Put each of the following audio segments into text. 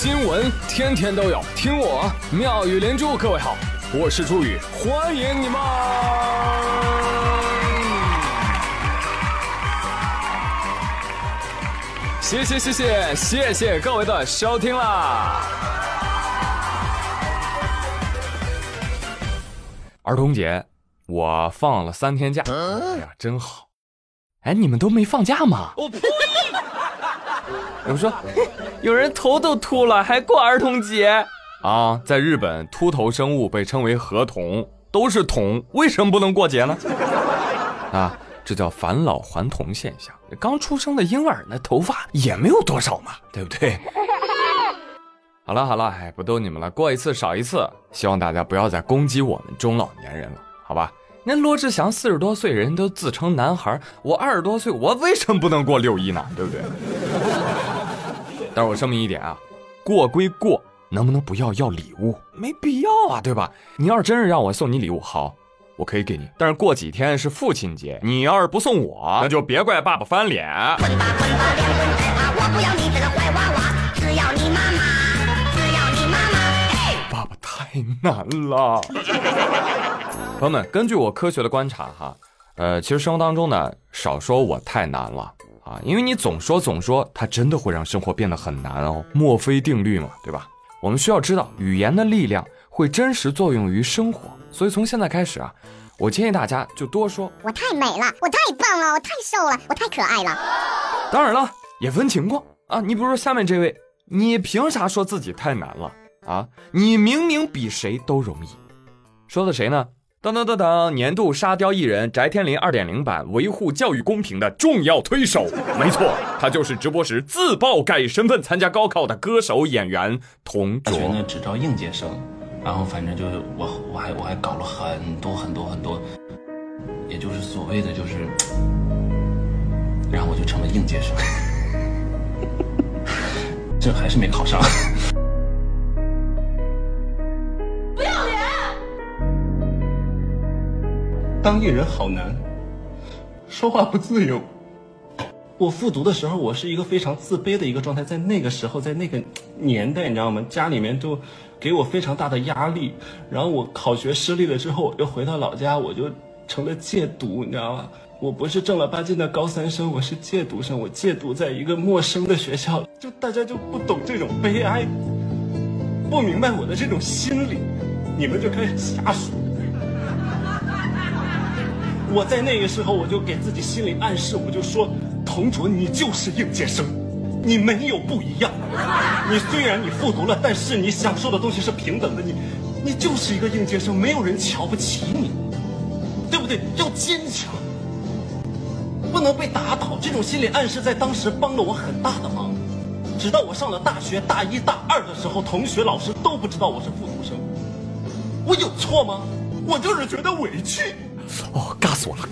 新闻天天都有，听我妙语连珠。各位好，我是朱宇，欢迎你们！谢谢谢谢谢谢各位的收听啦！儿童节我放了三天假，哎呀，真好！哎，你们都没放假吗？我呸！我说，有人头都秃了，还过儿童节啊？在日本，秃头生物被称为河童，都是童，为什么不能过节呢？啊，这叫返老还童现象。刚出生的婴儿那头发也没有多少嘛，对不对？好了好了，哎，不逗你们了，过一次少一次，希望大家不要再攻击我们中老年人了，好吧？那罗志祥四十多岁人都自称男孩，我二十多岁，我为什么不能过六一呢？对不对？但是我声明一点啊，过归过，能不能不要要礼物？没必要啊，对吧？你要是真是让我送你礼物，好，我可以给你。但是过几天是父亲节，你要是不送我，那就别怪爸爸翻脸。爸爸太难了。朋友们，根据我科学的观察哈，呃，其实生活当中呢，少说我太难了。啊，因为你总说总说，它真的会让生活变得很难哦。墨菲定律嘛，对吧？我们需要知道，语言的力量会真实作用于生活。所以从现在开始啊，我建议大家就多说。我太美了，我太棒了，我太瘦了，我太可爱了。当然了，也分情况啊。你比如说下面这位，你凭啥说自己太难了啊？你明明比谁都容易。说的谁呢？当当当当！年度沙雕艺人翟天临二点零版维护教育公平的重要推手，没错，他就是直播时自曝改身份参加高考的歌手演员童卓。大学呢只招应届生，然后反正就是我我还我还搞了很多很多很多，也就是所谓的就是，然后我就成了应届生，这还是没考上。当艺人好难，说话不自由。我复读的时候，我是一个非常自卑的一个状态，在那个时候，在那个年代，你知道吗？家里面就给我非常大的压力。然后我考学失利了之后，我又回到老家，我就成了戒毒，你知道吗？我不是正儿八经的高三生，我是戒毒生。我戒毒在一个陌生的学校，就大家就不懂这种悲哀，不明白我的这种心理，你们就开始瞎说。我在那个时候，我就给自己心理暗示，我就说：“同卓，你就是应届生，你没有不一样。你虽然你复读了，但是你享受的东西是平等的。你，你就是一个应届生，没有人瞧不起你，对不对？要坚强，不能被打倒。这种心理暗示在当时帮了我很大的忙。直到我上了大学大一大二的时候，同学老师都不知道我是复读生。我有错吗？我就是觉得委屈。”哦，尬死我了！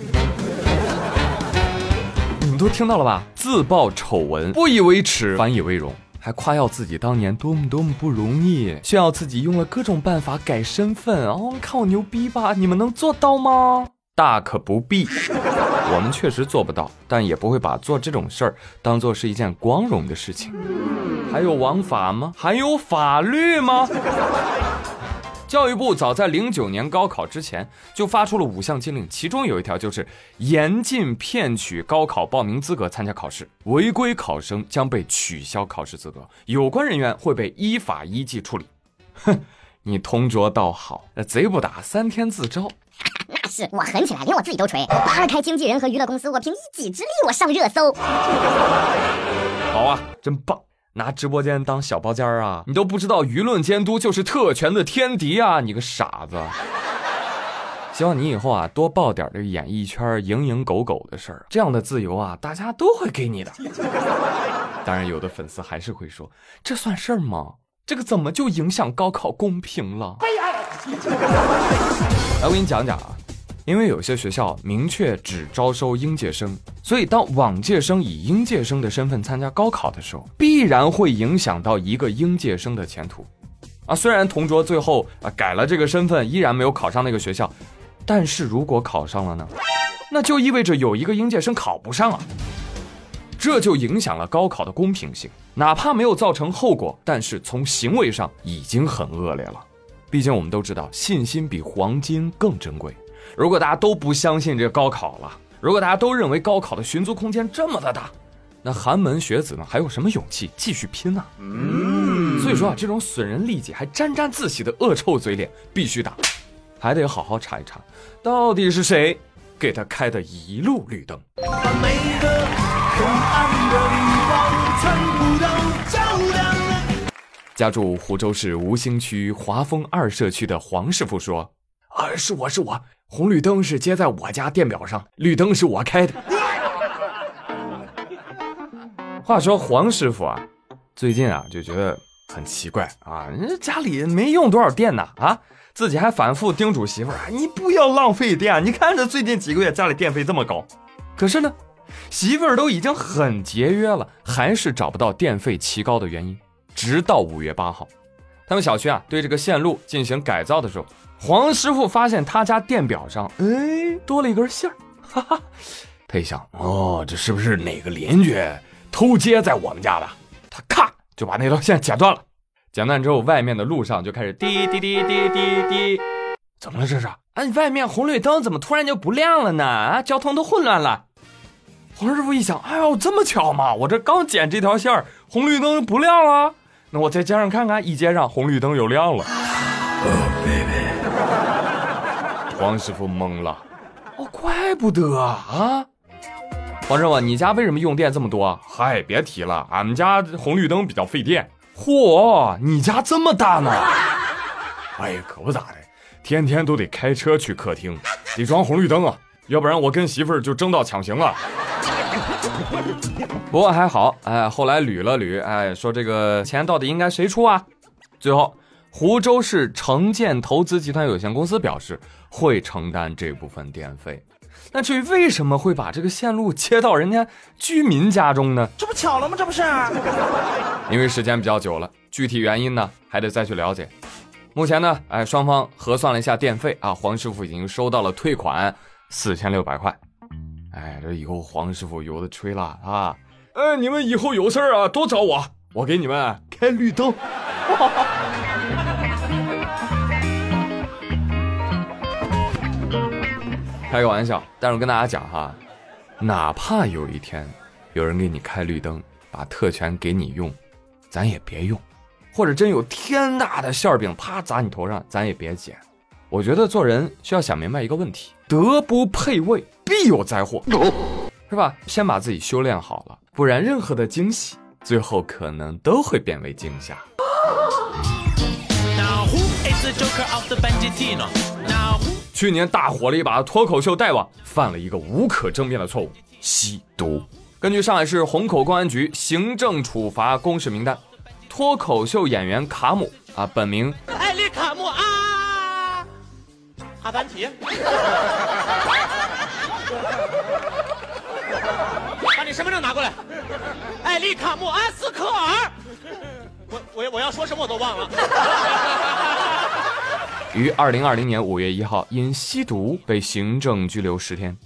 你们都听到了吧？自曝丑闻，不以为耻，反以为荣，还夸耀自己当年多么多么不容易，炫耀自己用了各种办法改身份。哦，看我牛逼吧？你们能做到吗？大可不必。我们确实做不到，但也不会把做这种事儿当做是一件光荣的事情。还有王法吗？还有法律吗？教育部早在零九年高考之前就发出了五项禁令，其中有一条就是严禁骗取高考报名资格参加考试，违规考生将被取消考试资格，有关人员会被依法依纪处理。哼，你同桌倒好，那贼不打三天自招。那是我狠起来，连我自己都锤。扒开经纪人和娱乐公司，我凭一己之力，我上热搜。好啊，真棒。拿直播间当小包间儿啊？你都不知道舆论监督就是特权的天敌啊！你个傻子！希望你以后啊多报点这演艺圈蝇营狗苟的事儿，这样的自由啊，大家都会给你的。当然，有的粉丝还是会说，这算事儿吗？这个怎么就影响高考公平了？哎呀来，我给你讲讲啊。因为有些学校明确只招收应届生，所以当往届生以应届生的身份参加高考的时候，必然会影响到一个应届生的前途。啊，虽然同桌最后啊改了这个身份，依然没有考上那个学校，但是如果考上了呢，那就意味着有一个应届生考不上啊。这就影响了高考的公平性。哪怕没有造成后果，但是从行为上已经很恶劣了。毕竟我们都知道，信心比黄金更珍贵。如果大家都不相信这高考了，如果大家都认为高考的寻租空间这么的大，那寒门学子们还有什么勇气继续拼呢？嗯，所以说啊，这种损人利己还沾沾自喜的恶臭嘴脸必须打，还得好好查一查，到底是谁给他开的一路绿灯。家住湖州市吴兴区华丰二社区的黄师傅说：“啊，是我是我，红绿灯是接在我家电表上，绿灯是我开的。”话说黄师傅啊，最近啊就觉得很奇怪啊，人家家里没用多少电呢啊，自己还反复叮嘱媳妇儿：“你不要浪费电，你看这最近几个月家里电费这么高。”可是呢，媳妇儿都已经很节约了，还是找不到电费奇高的原因。直到五月八号，他们小区啊对这个线路进行改造的时候，黄师傅发现他家电表上哎多了一根线儿，哈哈，他一想哦，这是不是哪个邻居偷接在我们家的？他咔就把那条线剪断了。剪断之后，外面的路上就开始滴滴滴滴滴滴，怎么了这是？哎，外面红绿灯怎么突然就不亮了呢？啊，交通都混乱了。黄师傅一想，哎呦，这么巧吗？我这刚剪这条线红绿灯不亮了。那我在街上看看，一接上红绿灯又亮了。黄师傅懵了，哦，怪不得啊！黄师傅，你家为什么用电这么多？嗨，别提了，俺们家红绿灯比较费电。嚯，你家这么大呢？哎呀，可不咋的，天天都得开车去客厅，得装红绿灯啊，要不然我跟媳妇儿就争到抢行了。不过还好，哎，后来捋了捋，哎，说这个钱到底应该谁出啊？最后，湖州市城建投资集团有限公司表示会承担这部分电费。那至于为什么会把这个线路接到人家居民家中呢？这不巧了吗？这不是？因为时间比较久了，具体原因呢还得再去了解。目前呢，哎，双方核算了一下电费啊，黄师傅已经收到了退款四千六百块。哎，这以后黄师傅有的吹了啊！哎，你们以后有事儿啊，多找我，我给你们开绿灯。开个玩笑，但是我跟大家讲哈，哪怕有一天有人给你开绿灯，把特权给你用，咱也别用；或者真有天大的馅饼啪砸你头上，咱也别捡。我觉得做人需要想明白一个问题：德不配位，必有灾祸，是吧？先把自己修炼好了，不然任何的惊喜，最后可能都会变为惊吓。去年大火了一把脱口秀大王，犯了一个无可争辩的错误——吸毒。根据上海市虹口公安局行政处罚公示名单，脱口秀演员卡姆啊，本名艾丽卡姆啊。阿凡提，把你身份证拿过来。艾丽卡姆阿斯科尔，我我我要说什么我都忘了。于二零二零年五月一号因吸毒被行政拘留十天，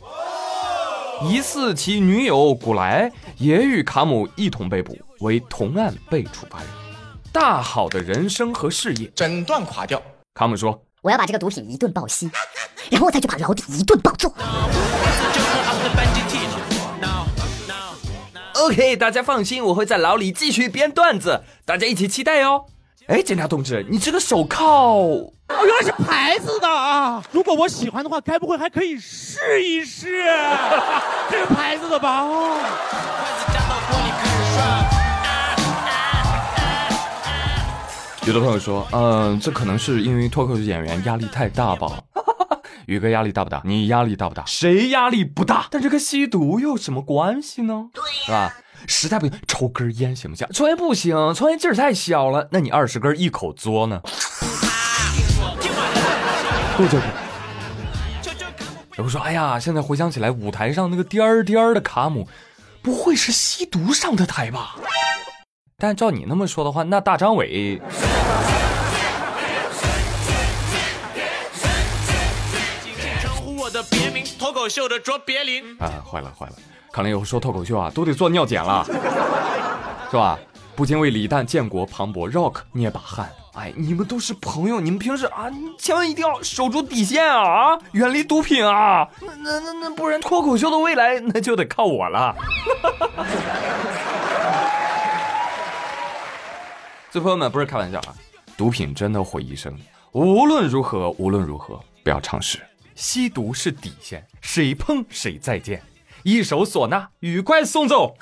疑似其女友古莱也与卡姆一同被捕，为同案被处罚人。大好的人生和事业整段垮掉。卡姆说。我要把这个毒品一顿暴吸，然后我再去把牢底一顿暴揍。OK，大家放心，我会在牢里继续编段子，大家一起期待哦。哎，警察同志，你这个手铐，哦，原来是牌子的啊！如果我喜欢的话，该不会还可以试一试这个牌子的吧？哦有的朋友说，嗯，这可能是因为脱口秀演员压力太大吧？宇哥压力大不大？你压力大不大？谁压力不大？但这跟吸毒有什么关系呢？对是吧？实在不行，抽根烟行不行？抽烟不行，抽烟劲儿太小了。那你二十根一口嘬呢？够劲不？有人说，哎呀，现在回想起来，舞台上那个颠儿颠儿的卡姆，不会是吸毒上的台吧？但照你那么说的话，那大张伟。脱口秀的卓别林。啊，坏了坏了，看来以后说脱口秀啊，都得做尿检了，是吧？不禁为李诞、建国、庞博、Rock 捏把汗。哎，你们都是朋友，你们平时啊，千万一定要守住底线啊，啊，远离毒品啊！那那那那，不然脱口秀的未来那就得靠我了。所以朋友们不是开玩笑啊，毒品真的毁一生。无论如何，无论如何，不要尝试。吸毒是底线，谁碰谁再见。一首唢呐，愉快送走。